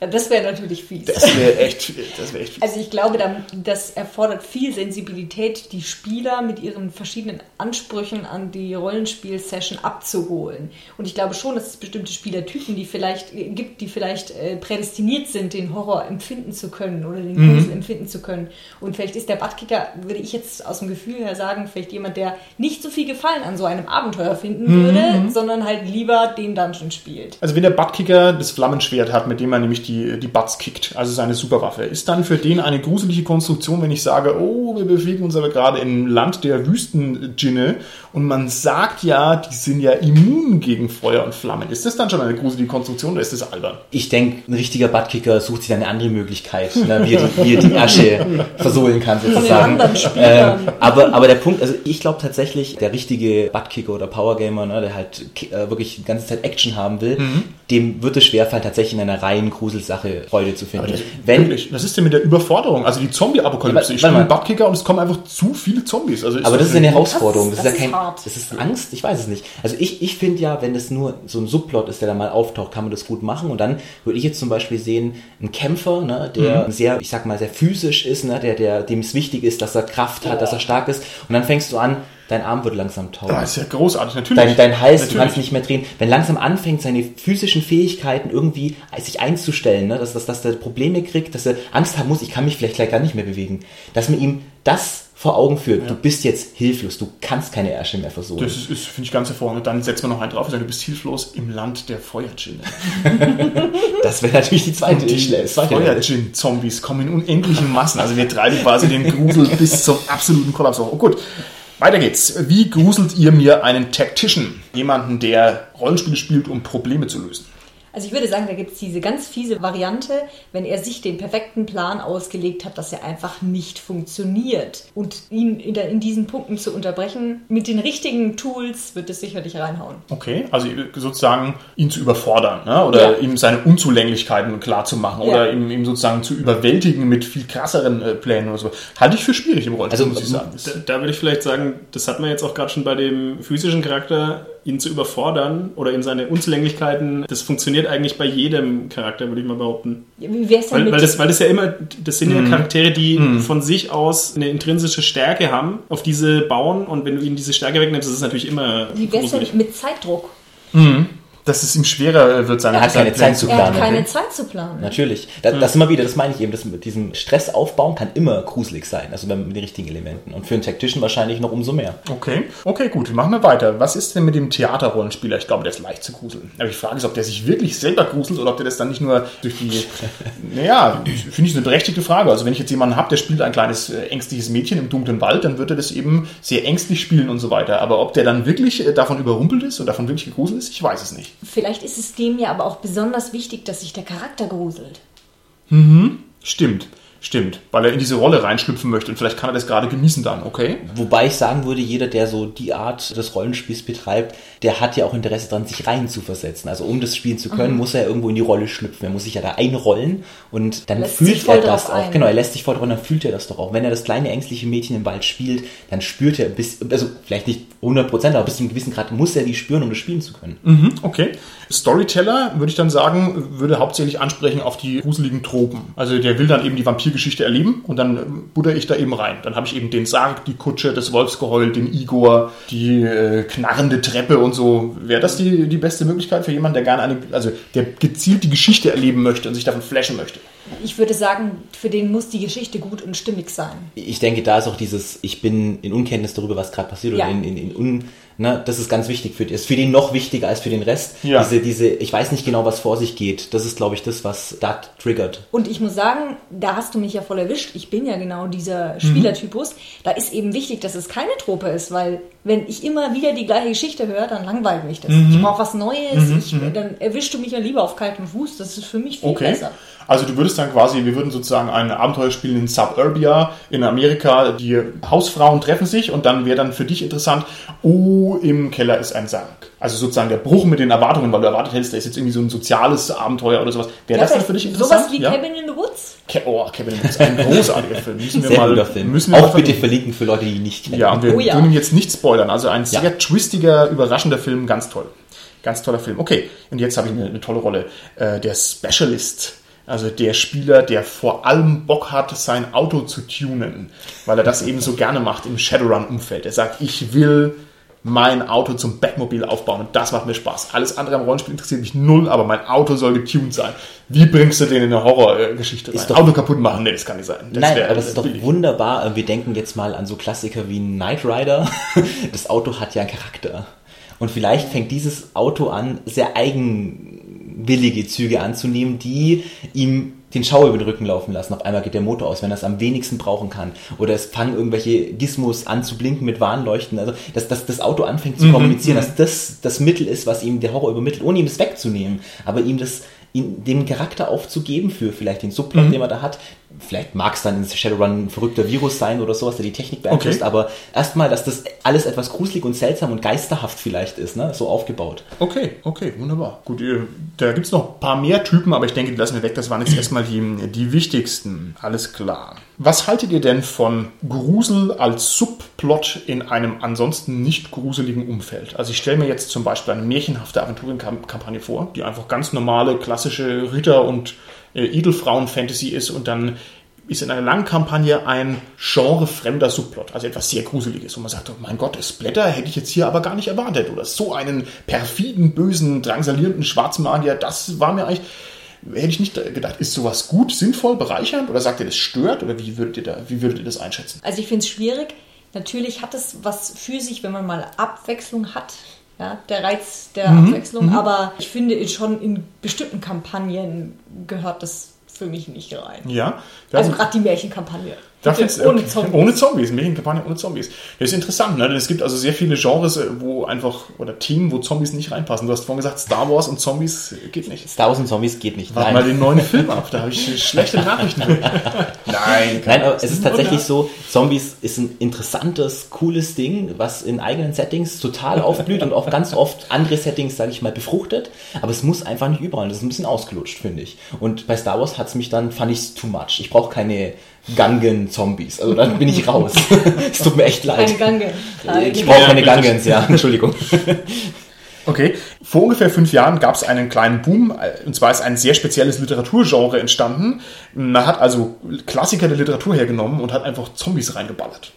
Ja, das wäre natürlich fies. Das wäre echt, das wär echt fies. Also ich glaube, das erfordert viel Sensibilität, die Spieler mit ihren verschiedenen Ansprüchen an die Rollenspiel-Session abzuholen. Und ich glaube schon, dass es bestimmte Spielertypen die vielleicht äh, gibt, die vielleicht äh, prädestiniert sind, den Horror empfinden zu können oder den Grusel mhm. empfinden zu können. Und vielleicht ist der Buttkicker, würde ich jetzt aus dem Gefühl her sagen, vielleicht jemand, der nicht so viel Gefallen an so einem Abenteuer finden mhm. würde, sondern halt lieber den Dungeon spielt. Also wenn der Buttkicker das Flammenschwert hat, mit dem man nämlich die die, die Butts kickt, also seine Superwaffe. Ist dann für den eine gruselige Konstruktion, wenn ich sage, oh, wir bewegen uns aber gerade im Land der Wüstendjinne und man sagt ja, die sind ja immun gegen Feuer und Flammen. Ist das dann schon eine gruselige Konstruktion oder ist das albern? Ich denke, ein richtiger Buttkicker sucht sich eine andere Möglichkeit, ne, wie, er die, wie er die Asche versohlen kann sozusagen. Ähm, aber, aber der Punkt, also ich glaube tatsächlich, der richtige Buttkicker oder Powergamer, ne, der halt äh, wirklich die ganze Zeit Action haben will, mhm. dem wird es schwerfallen, tatsächlich in einer reinen Grusel Sache Freude zu finden. Das, Wenn, wirklich, was ist denn mit der Überforderung? Also die Zombie-Apokalypse. Ich spiele einen Buttkicker und es kommen einfach zu viele Zombies. Also aber das ist eine Herausforderung. Das, das, ist ja kein, hart. das ist Angst. Ich weiß es nicht. Also ich, ich finde ja, wenn es nur so ein Subplot ist, der da mal auftaucht, kann man das gut machen. Und dann würde ich jetzt zum Beispiel sehen, ein Kämpfer, ne, der mhm. sehr, ich sag mal, sehr physisch ist, ne, der, der, dem es wichtig ist, dass er Kraft hat, ja. dass er stark ist. Und dann fängst du an, dein Arm wird langsam taub. Das ist ja großartig, natürlich. Dein, dein Hals, du Natürlich. kannst nicht mehr drehen. Wenn langsam anfängt, seine physischen Fähigkeiten irgendwie sich einzustellen, ne? dass, dass, dass er Probleme kriegt, dass er Angst haben muss, ich kann mich vielleicht gleich gar nicht mehr bewegen. Dass man ihm das vor Augen führt, du bist jetzt hilflos, du kannst keine Ärsche mehr versuchen. Das ist, ist finde ich, ganz hervorragend. Und dann setzt man noch einen drauf und sagt, du bist hilflos im Land der Feuergin. Das wäre natürlich die zweite Die zweite Level. Feuergin-Zombies kommen in unendlichen Massen. Also wir treiben quasi den Grusel bis zum absoluten Kollaps hoch. Oh, gut. Weiter geht's. Wie gruselt ihr mir einen Tactician? Jemanden, der Rollenspiele spielt, um Probleme zu lösen. Also ich würde sagen, da gibt es diese ganz fiese Variante, wenn er sich den perfekten Plan ausgelegt hat, dass er einfach nicht funktioniert. Und ihn in, der, in diesen Punkten zu unterbrechen, mit den richtigen Tools wird es sicherlich reinhauen. Okay, also sozusagen ihn zu überfordern ne? oder Ja. ihm seine Unzulänglichkeiten klarzumachen Ja. oder ihm, ihm sozusagen zu überwältigen mit viel krasseren äh, Plänen oder so. Halte ich für schwierig im Rollenspiel, Also, muss ich sagen. Da, da würde ich vielleicht sagen, das hat man jetzt auch gerade schon bei dem physischen Charakter, ihn zu überfordern oder ihm seine Unzulänglichkeiten, das funktioniert eigentlich bei jedem Charakter, würde ich mal behaupten. Wie wär's denn Weil, mit weil, das, weil das ja immer, das sind ja Charaktere, die von sich aus eine intrinsische Stärke haben, auf diese bauen und wenn du ihnen diese Stärke wegnimmst, das ist natürlich immer Wie wär's gruselig. denn mit Zeitdruck? Dass es ihm schwerer wird, seine Er hat keine Zeit zu Er hat planen. keine Zeit zu planen. Natürlich. Das, das immer wieder, das meine ich eben, das mit diesem Stress aufbauen kann immer gruselig sein, also mit den richtigen Elementen. Und für einen Tactician wahrscheinlich noch umso mehr. Okay, okay, gut, machen wir weiter. Was ist denn mit dem Theaterrollenspieler? Ich glaube, der ist leicht zu gruseln. Aber die Frage ist, ob der sich wirklich selber gruselt oder ob der das dann nicht nur durch die. naja, finde ich eine berechtigte Frage. Also, wenn ich jetzt jemanden habe, der spielt ein kleines äh, ängstliches Mädchen im dunklen Wald, dann wird er das eben sehr ängstlich spielen und so weiter. Aber ob der dann wirklich äh, davon überrumpelt ist und davon wirklich gegruselt ist, ich weiß es nicht. Vielleicht ist es dem ja aber auch besonders wichtig, dass sich der Charakter gruselt. Stimmt, stimmt. Weil er in diese Rolle reinschlüpfen möchte und vielleicht kann er das gerade genießen dann, okay? Wobei ich sagen würde, jeder, der so die Art des Rollenspiels betreibt, der hat ja auch Interesse daran, sich rein zu versetzen. Also um das spielen zu können, muss er irgendwo in die Rolle schlüpfen. Er muss sich ja da einrollen und dann Lässt fühlt er das auch. ein. Genau, er lässt sich voll drauf dann fühlt er das doch auch. Wenn er das kleine ängstliche Mädchen im Wald spielt, dann spürt er bis, also vielleicht nicht 100%, aber bis zu einem gewissen Grad muss er die spüren, um das spielen zu können. Mhm, okay. Storyteller, würde ich dann sagen, würde hauptsächlich ansprechen auf die gruseligen Tropen. Also der will dann eben die Vampirgeschichte erleben und dann äh, butter ich da eben rein. Dann habe ich eben den Sarg, die Kutsche, das Wolfsgeheul, den Igor, die äh, knarrende Treppe und so. Wäre das die, die beste Möglichkeit für jemanden, der gerne eine, also der gezielt die Geschichte erleben möchte und sich davon flashen möchte? Ich würde sagen, für den muss die Geschichte gut und stimmig sein. Ich denke, da ist auch dieses, ich bin in Unkenntnis darüber, was gerade passiert Ja. oder in, in, in un, ne, das ist ganz wichtig für ist für den noch wichtiger als für den Rest. Ja. Diese, diese, ich weiß nicht genau, was vor sich geht. Das ist, glaube ich, das, was da triggert. Und ich muss sagen, da hast du mich ja voll erwischt. Ich bin ja genau dieser Spielertypus. Da ist eben wichtig, dass es keine Trope ist, weil wenn ich immer wieder die gleiche Geschichte höre, dann langweilt mich das. Ich brauche was Neues. Ich, dann erwischst du mich ja lieber auf kaltem Fuß. Das ist für mich viel Okay. besser. Also du würdest dann quasi, wir würden sozusagen ein Abenteuer spielen in Suburbia in Amerika. Die Hausfrauen treffen sich und dann wäre dann für dich interessant, oh, im Keller ist ein Sarg. Also sozusagen der Bruch mit den Erwartungen, weil du erwartet hättest, da ist jetzt irgendwie so ein soziales Abenteuer oder sowas. Wäre das dann für dich interessant? Sowas wie ja? Cabin in the Woods? Ke oh, Kevin, das ist ein großartiger Film. Müssen wir Sehr mal, guter Film. Müssen wir auch mal bitte verlinken. verlinken für Leute, die ihn nicht kennen. Ja, und wir Oh ja. würden ihn jetzt nicht spoilern. Also ein sehr Ja. twistiger, überraschender Film, ganz toll. Ganz toller Film. Okay, und jetzt habe ich eine, eine tolle Rolle. Äh, der Specialist. Also der Spieler, der vor allem Bock hat, sein Auto zu tunen, weil er das eben so gerne macht im Shadowrun-Umfeld. Er sagt, ich will mein Auto zum Batmobil aufbauen und das macht mir Spaß. Alles andere am Rollenspiel interessiert mich null, aber mein Auto soll getuned sein. Wie bringst du den in eine Horrorgeschichte rein? Ist doch- Auto kaputt machen? Nee, das kann nicht sein. Das Nein, wär- aber das ist doch billig. wunderbar. Wir denken jetzt mal an so Klassiker wie Knight Rider. Das Auto hat ja einen Charakter. Und vielleicht fängt dieses Auto an, sehr eigenwillige Züge anzunehmen, die ihm den Schauer über den Rücken laufen lassen. Auf einmal geht der Motor aus, wenn er es am wenigsten brauchen kann. Oder es fangen irgendwelche Gizmos an zu blinken mit Warnleuchten. Also, dass, dass das Auto anfängt zu kommunizieren, dass das das Mittel ist, was ihm der Horror übermittelt, ohne ihm das wegzunehmen. Aber ihm das, ihm den Charakter aufzugeben für vielleicht den Subplot, den man da hat. Vielleicht mag es dann in Shadowrun ein verrückter Virus sein oder sowas, der die Technik beeinflusst, Okay. aber erstmal, dass das alles etwas gruselig und seltsam und geisterhaft vielleicht ist, ne? so aufgebaut. Okay, okay, wunderbar. Gut, da gibt es noch ein paar mehr Typen, aber ich denke, die lassen wir weg. Das waren jetzt erstmal die, die wichtigsten. Alles klar. Was haltet ihr denn von Grusel als Subplot in einem ansonsten nicht gruseligen Umfeld? Also ich stelle mir jetzt zum Beispiel eine märchenhafte Aventurenkampagne vor, die einfach ganz normale, klassische Ritter- und äh, Edelfrauen-Fantasy ist und dann ist in einer langen Kampagne ein genrefremder Subplot, also etwas sehr Gruseliges. Und man sagt, oh mein Gott, das Blätter hätte ich jetzt hier aber gar nicht erwartet. Oder so einen perfiden, bösen, drangsalierenden Schwarzmagier, das war mir eigentlich, hätte ich nicht gedacht. Ist sowas gut, sinnvoll, bereichernd? Oder sagt ihr, das stört? Oder wie würdet ihr, da, wie würdet ihr das einschätzen? Also ich finde es schwierig. Natürlich hat es was für sich, wenn man mal Abwechslung hat. Ja, der Reiz der mhm. Abwechslung. Aber ich finde schon in bestimmten Kampagnen gehört das für mich nicht rein. Ja. Also gerade die Märchenkampagne. Dafür ist, ohne Zombies. Ohne Zombies, Märchenkampagne ohne Zombies. Das ist interessant, ne? es gibt also sehr viele Genres, äh, wo einfach, oder Themen, wo Zombies nicht reinpassen. Du hast vorhin gesagt, Star Wars und Zombies geht nicht. Star Wars und Zombies geht nicht. Warte mal den neuen Film ab, da habe ich schlechte Nachrichten. Nein. Nein, aber es ist tatsächlich so, Zombies ist ein interessantes, cooles Ding, was in eigenen Settings total aufblüht und auch ganz oft andere Settings, sage ich mal, befruchtet. Aber es muss einfach nicht überall. Das ist ein bisschen ausgelutscht, finde ich. Und bei Star Wars hat es mich dann, fand ich es too much. Ich brauche keine Gangen-Zombies. Also dann bin ich raus. es tut mir echt leid. Keine Gangen. Ich brauche keine Gangens, ja. Entschuldigung. Okay. Vor ungefähr fünf Jahren gab es einen kleinen Boom, und zwar ist ein sehr spezielles Literaturgenre entstanden. Man hat also Klassiker der Literatur hergenommen und hat einfach Zombies reingeballert.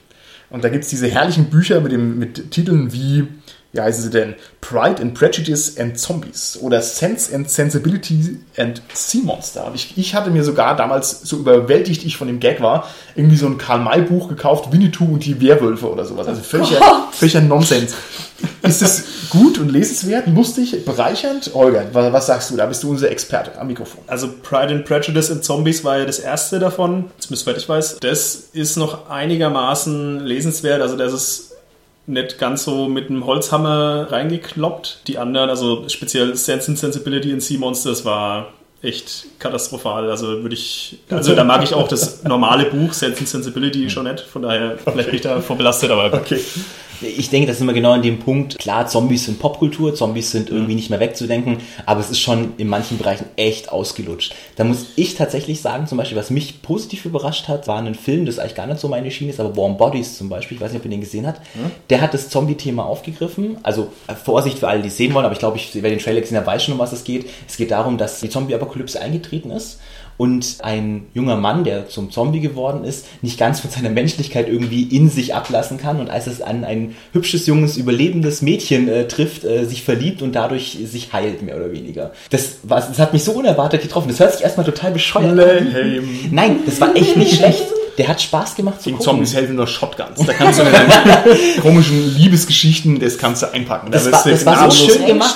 Und da gibt es diese herrlichen Bücher mit, dem, mit Titeln wie wie heißen sie denn? Pride and Prejudice and Zombies oder Sense and Sensibility and Sea Monster. Und ich, ich hatte mir sogar damals, so überwältigt ich von dem Gag war, irgendwie so ein Karl-May-Buch gekauft, Winnetou und die Werwölfe oder sowas. Also völliger, oh völliger Nonsens. Ist es gut und lesenswert, lustig, bereichernd? Holger, was, was, sagst du? Da bist du unser Experte am Mikrofon. Also Pride and Prejudice and Zombies war ja das erste davon, zumindest ich weiß. Das ist noch einigermaßen lesenswert. Also das ist nicht ganz so mit einem Holzhammer reingekloppt. Die anderen, also speziell Sense and Sensibility in Sea Monsters war echt katastrophal. Also würde ich, also da mag ich auch das normale Buch Sense and Sensibility schon nicht. Von daher vielleicht bin ich da vorbelastet, aber okay. Ich denke, das ist immer genau an dem Punkt. Klar, Zombies sind Popkultur, Zombies sind irgendwie nicht mehr wegzudenken, aber es ist schon in manchen Bereichen echt ausgelutscht. Da muss ich tatsächlich sagen, zum Beispiel, was mich positiv überrascht hat, war ein Film, das eigentlich gar nicht so meine Schiene ist, aber Warm Bodies zum Beispiel, ich weiß nicht, ob ihr den gesehen habt, hm? der hat das Zombie-Thema aufgegriffen. Also äh, Vorsicht für alle, die es sehen wollen, aber ich glaube, ich, wer den Trailer gesehen hat, weiß schon, um was es geht. Es geht darum, dass die Zombie-Apokalypse eingetreten ist und ein junger Mann, der zum Zombie geworden ist, nicht ganz von seiner Menschlichkeit irgendwie in sich ablassen kann und als es an ein hübsches, junges, überlebendes Mädchen äh, trifft, äh, sich verliebt und dadurch sich heilt, mehr oder weniger. Das, war, das hat mich so unerwartet getroffen. Das hört sich erstmal total bescheuert an. Nein, das war echt nicht schlecht. Der hat Spaß gemacht zu Gegen gucken. Zombies helfen nur Shotguns. Da kannst du deine komischen Liebesgeschichten, das kannst du einpacken. Das, da war, das war so schön gemacht.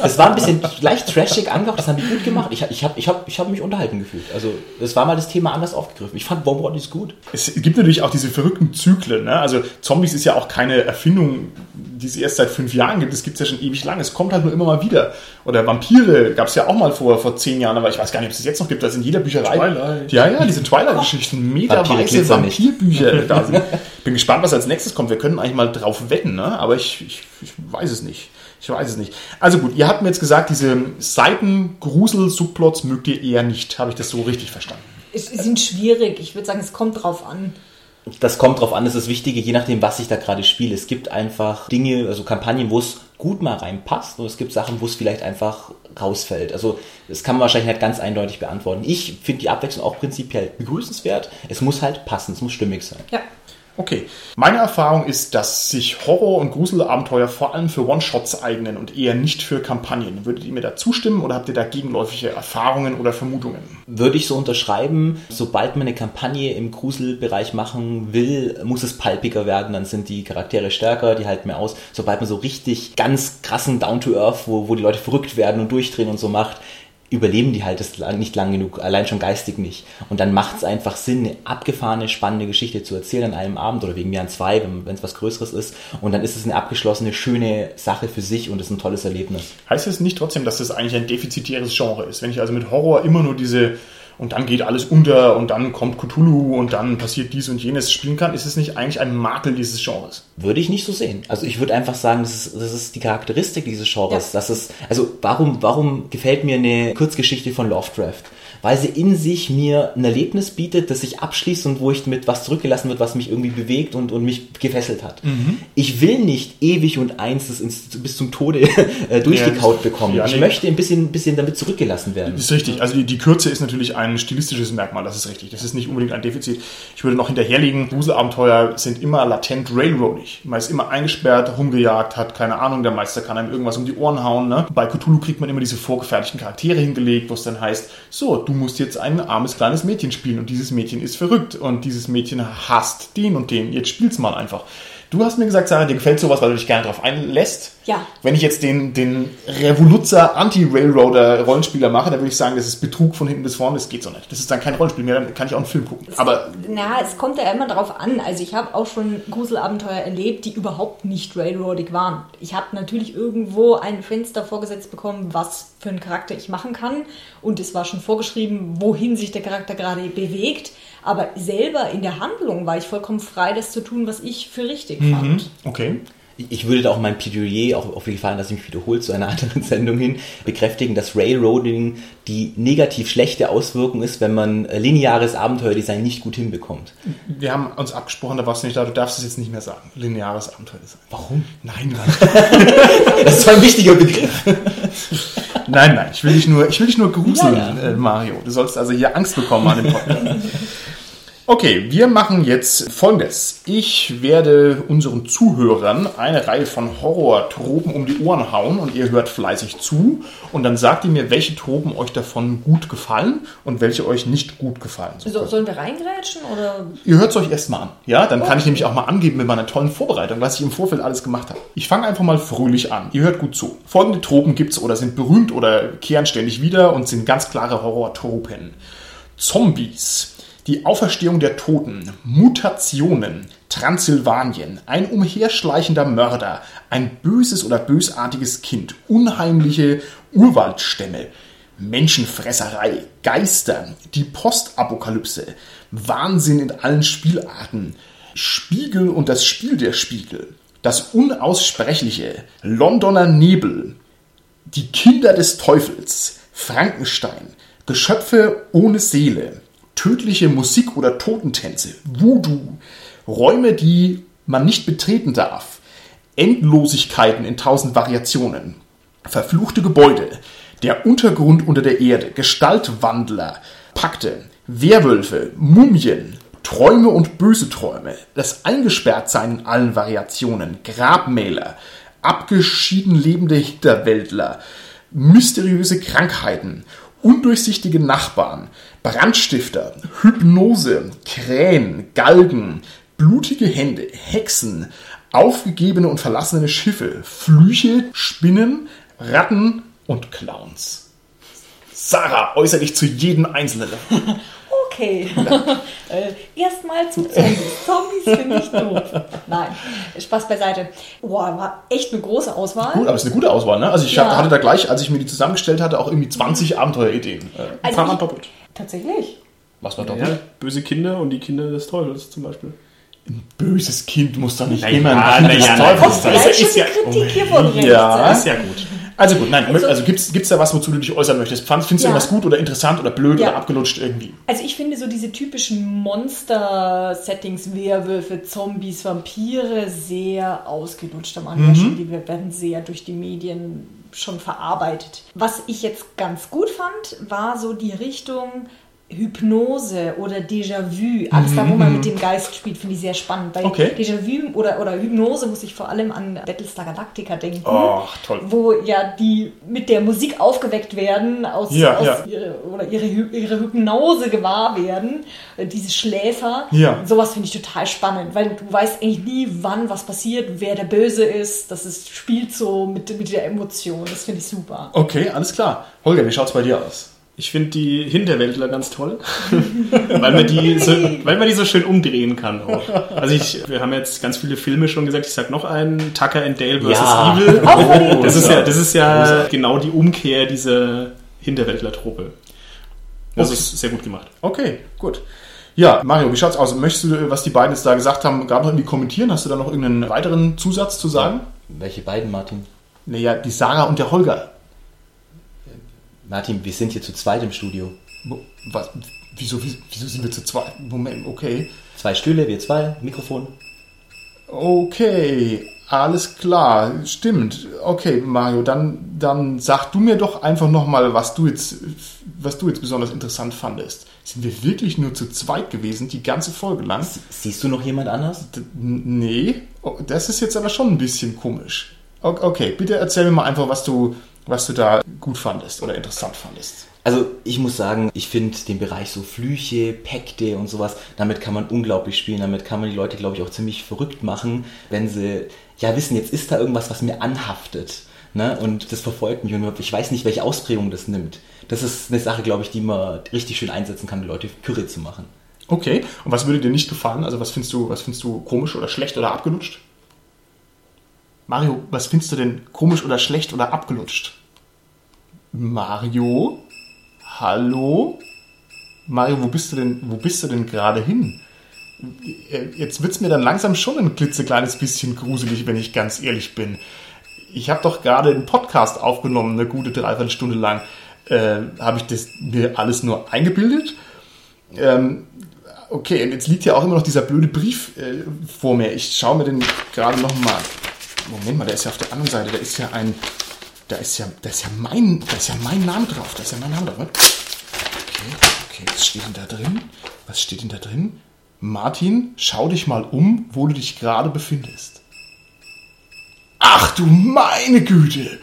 Das war ein bisschen leicht trashig angehaucht, das haben die gut gemacht. Ich, ich habe ich hab, ich hab mich unterhalten gefühlt. Also das war mal das Thema anders aufgegriffen. Ich fand Bomb ist gut. Es gibt natürlich auch diese verrückten Zyklen. Ne? Also Zombies ist ja auch keine Erfindung, die es erst seit fünf Jahren gibt. Das gibt es ja schon ewig lang. Es kommt halt nur immer mal wieder. Oder Vampire gab es ja auch mal vor, vor zehn Jahren, aber ich weiß gar nicht, ob es das jetzt noch gibt. Das in jeder Bücherei. Twilight. Ja, ja, diese Twilight-Geschichten. Meterweise Vampirbücher da sind. Bin gespannt, was als nächstes kommt. Wir können eigentlich mal drauf wetten, ne? aber ich, ich, ich weiß es nicht. Ich weiß es nicht. Also gut, ihr habt mir jetzt gesagt, diese Seitengrusel-Subplots mögt ihr eher nicht. Habe ich das so richtig verstanden? Es sind schwierig. Ich würde sagen, es kommt drauf an. Das kommt drauf an, das ist das Wichtige, je nachdem, was ich da gerade spiele. Es gibt einfach Dinge, also Kampagnen, wo es gut mal reinpasst und es gibt Sachen, wo es vielleicht einfach rausfällt. Also das kann man wahrscheinlich nicht ganz eindeutig beantworten. Ich finde die Abwechslung auch prinzipiell begrüßenswert. Es muss halt passen, es muss stimmig sein. Ja. Okay. Meine Erfahrung ist, dass sich Horror- und Gruselabenteuer vor allem für One-Shots eignen und eher nicht für Kampagnen. Würdet ihr mir da zustimmen oder habt ihr da gegenläufige Erfahrungen oder Vermutungen? Würde ich so unterschreiben. Sobald man eine Kampagne im Gruselbereich machen will, muss es palpiger werden. Dann sind die Charaktere stärker, die halten mehr aus. Sobald man so richtig ganz krassen Down-to-Earth, wo, wo die Leute verrückt werden und durchdrehen und so macht, überleben die halt das nicht lang genug, allein schon geistig nicht. Und dann macht es einfach Sinn, eine abgefahrene, spannende Geschichte zu erzählen an einem Abend oder wegen mir an zwei, wenn es was Größeres ist. Und dann ist es eine abgeschlossene, schöne Sache für sich und ist ein tolles Erlebnis. Heißt es nicht trotzdem, dass das eigentlich ein defizitäres Genre ist? Wenn ich also mit Horror immer nur diese und dann geht alles unter und dann kommt Cthulhu und dann passiert dies und jenes spielen kann, ist es nicht eigentlich ein Makel dieses Genres? Würde ich nicht so sehen. Also ich würde einfach sagen, das ist, das ist die Charakteristik dieses Genres. Ja. Das ist, also warum, warum gefällt mir eine Kurzgeschichte von Lovecraft? Weil sie in sich mir ein Erlebnis bietet, das sich abschließt und wo ich mit was zurückgelassen wird, was mich irgendwie bewegt und, und mich gefesselt hat. Mhm. Ich will nicht ewig und eins ins, bis zum Tode äh, durchgekaut Ja, bekommen. ja, ich nee. möchte ein bisschen, bisschen damit zurückgelassen werden. Das ist richtig. Also die, die Kürze ist natürlich ein stilistisches Merkmal, das ist richtig. Das ist nicht unbedingt ein Defizit. Ich würde noch hinterherlegen, Gruselabenteuer sind immer latent railroadig. Man ist immer eingesperrt, rumgejagt, hat keine Ahnung, der Meister kann einem irgendwas um die Ohren hauen. Ne? Bei Cthulhu kriegt man immer diese vorgefertigten Charaktere hingelegt, wo es dann heißt, so, du musst jetzt ein armes kleines Mädchen spielen und dieses Mädchen ist verrückt und dieses Mädchen hasst den und den. Jetzt spiel's mal einfach. Du hast mir gesagt, Sarah, dir gefällt sowas, weil du dich gerne darauf einlässt. Ja. Wenn ich jetzt den, den Revoluzzer Anti-Railroader Rollenspieler mache, dann würde ich sagen, das ist Betrug von hinten bis vorne, das geht so nicht. Das ist dann kein Rollenspiel mehr, dann kann ich auch einen Film gucken. Aber Na, es kommt ja immer darauf an. Also ich habe auch schon Gruselabenteuer erlebt, die überhaupt nicht railroadig waren. Ich habe natürlich irgendwo ein Fenster vorgesetzt bekommen, was für einen Charakter ich machen kann. Und es war schon vorgeschrieben, wohin sich der Charakter gerade bewegt. Aber selber in der Handlung war ich vollkommen frei, das zu tun, was ich für richtig fand. okay. Ich würde da auch mein Plädoyer, auch auf jeden Fall, dass ich mich wiederhole zu einer anderen Sendung hin, bekräftigen, dass Railroading die negativ schlechte Auswirkung ist, wenn man äh, lineares Abenteuerdesign nicht gut hinbekommt. Wir haben uns abgesprochen, da warst du nicht da, du darfst es jetzt nicht mehr sagen. Lineares Abenteuer sein. Warum? Nein, nein. Das ist ein wichtiger Begriff. Nein, nein, ich will dich nur, ich will dich nur gruseln, Ja, ja. Äh, Mario. Du sollst also hier Angst bekommen an dem Podcast. Okay, wir machen jetzt folgendes. Ich werde unseren Zuhörern eine Reihe von Horror-Tropen um die Ohren hauen und ihr hört fleißig zu und dann sagt ihr mir, welche Tropen euch davon gut gefallen und welche euch nicht gut gefallen. So, sollen wir reingrätschen oder? Ihr hört es euch erstmal an. Ja, dann kann ich nämlich auch mal angeben mit meiner tollen Vorbereitung, was ich im Vorfeld alles gemacht habe. Ich fange einfach mal fröhlich an. Ihr hört gut zu. Folgende Tropen gibt's oder sind berühmt oder kehren ständig wieder und sind ganz klare Horror-Tropen. Zombies. Die Auferstehung der Toten, Mutationen, Transsilvanien, ein umherschleichender Mörder, ein böses oder bösartiges Kind, unheimliche Urwaldstämme, Menschenfresserei, Geister, die Postapokalypse, Wahnsinn in allen Spielarten, Spiegel und das Spiel der Spiegel, das Unaussprechliche, Londoner Nebel, die Kinder des Teufels, Frankenstein, Geschöpfe ohne Seele, tödliche Musik oder Totentänze, Voodoo, Räume, die man nicht betreten darf, Endlosigkeiten in tausend Variationen, verfluchte Gebäude, der Untergrund unter der Erde, Gestaltwandler, Pakte, Werwölfe, Mumien, Träume und böse Träume, das Eingesperrtsein in allen Variationen, Grabmäler, abgeschieden lebende Hinterwäldler, mysteriöse Krankheiten, undurchsichtige Nachbarn, Brandstifter, Hypnose, Krähen, Galgen, blutige Hände, Hexen, aufgegebene und verlassene Schiffe, Flüche, Spinnen, Ratten und Clowns. Sarah, äußere dich zu jedem Einzelnen. Okay. äh, Erstmal zu Zombies. Zombies finde ich doof. Nein, Spaß beiseite. Boah, war echt eine große Auswahl. Gut, aber es ist eine gute Auswahl, ne? Also ich Ja. hatte da gleich, als ich mir die zusammengestellt hatte, auch irgendwie 20 Abenteuerideen. Äh, Also ich- doppelt. Tatsächlich. was war Ja, doppelt? böse Kinder und die Kinder des Teufels zum Beispiel. Böses Kind muss doch nicht immer ein Kind des Teufels das sein. ist- Vielleicht ist ja- Kritik hier von rechts. Ja. Ist ja gut. Also gut, nein, also gibt's gibt's da was, wozu du dich äußern möchtest? Findest du Ja. irgendwas gut oder interessant oder blöd Ja. oder abgelutscht irgendwie? Also ich finde so diese typischen Monster-Settings, Werwölfe, Zombies, Vampire sehr ausgelutscht am Anfang. schon. Die werden sehr durch die Medien schon verarbeitet. Was ich jetzt ganz gut fand, war so die Richtung Hypnose oder Déjà-vu. Alles da, wo man mit dem Geist spielt, finde ich sehr spannend. Weil Okay. Déjà-vu oder, oder Hypnose muss ich vor allem an Battlestar Galactica denken. Ach, toll. Wo ja die mit der Musik aufgeweckt werden, aus, Ja, aus ja. Ihre, oder ihre, ihre Hypnose gewahr werden, äh, diese Schläfer. Ja. Sowas finde ich total spannend, weil du weißt eigentlich nie, wann was passiert, wer der Böse ist. Das ist, spielt so mit, mit der Emotion. Das finde ich super. Okay, alles klar. Holger, wie schaut's bei dir aus? Ich finde die Hinterwäldler ganz toll, weil man, die so, weil man die so schön umdrehen kann auch. Also ich, wir haben jetzt ganz viele Filme schon gesagt, ich sag noch einen, Tucker and Dale vs. Ja. Evil. Das ist ja, das ist ja genau die Umkehr dieser Hinterwäldler-Truppe. Das Okay. ist sehr gut gemacht. Okay, gut. Ja, Mario, wie schaut's aus? Möchtest du, was die beiden jetzt da gesagt haben, gerade noch irgendwie kommentieren? Hast du da noch irgendeinen weiteren Zusatz zu sagen? Welche beiden, Martin? Naja, die Sarah und der Holger. Martin, wir sind hier zu zweit im Studio. Was? Wieso, wieso, sind wir zu zweit? Moment, okay. Zwei Stühle, wir zwei, Mikrofon. Okay, alles klar, stimmt. Okay, Mario, dann, dann sag du mir doch einfach nochmal, was du jetzt, was du jetzt besonders interessant fandest. Sind wir wirklich nur zu zweit gewesen, die ganze Folge lang? Siehst du noch jemand anders? D nee, oh, das ist jetzt aber schon ein bisschen komisch. Okay, bitte erzähl mir mal einfach, was du, was du da gut fandest oder interessant fandest. Also ich muss sagen, ich finde den Bereich so Flüche, Pakte und sowas, damit kann man unglaublich spielen. Damit kann man die Leute, glaube ich, auch ziemlich verrückt machen, wenn sie ja wissen, jetzt ist da irgendwas, was mir anhaftet. Ne? Und das verfolgt mich und ich weiß nicht, welche Ausprägung das nimmt. Das ist eine Sache, glaube ich, die man richtig schön einsetzen kann, die Leute kürre zu machen. Okay, und was würde dir nicht gefallen? Also was findest du, was findest du komisch oder schlecht oder abgelutscht? Mario, was findest du denn komisch oder schlecht oder abgelutscht? Mario? Hallo? Mario, wo bist du denn, wo bist du denn gerade hin? Äh, Jetzt wird's mir dann langsam schon ein klitzekleines bisschen gruselig, wenn ich ganz ehrlich bin. Ich habe doch gerade einen Podcast aufgenommen, eine gute Dreiviertelstunde lang. Äh, habe ich das mir alles nur eingebildet? Ähm, okay, und jetzt liegt ja auch immer noch dieser blöde Brief äh, vor mir. Ich schaue mir den gerade noch mal. Moment mal, der ist ja auf der anderen Seite. Da ist ja ein, da ist ja, da ist ja mein, da ist ja mein Name drauf. Da ist ja mein Name drauf. Okay, okay, was steht denn da drin? Was steht denn da drin? Martin, schau dich mal um, wo du dich gerade befindest. Ach du meine Güte!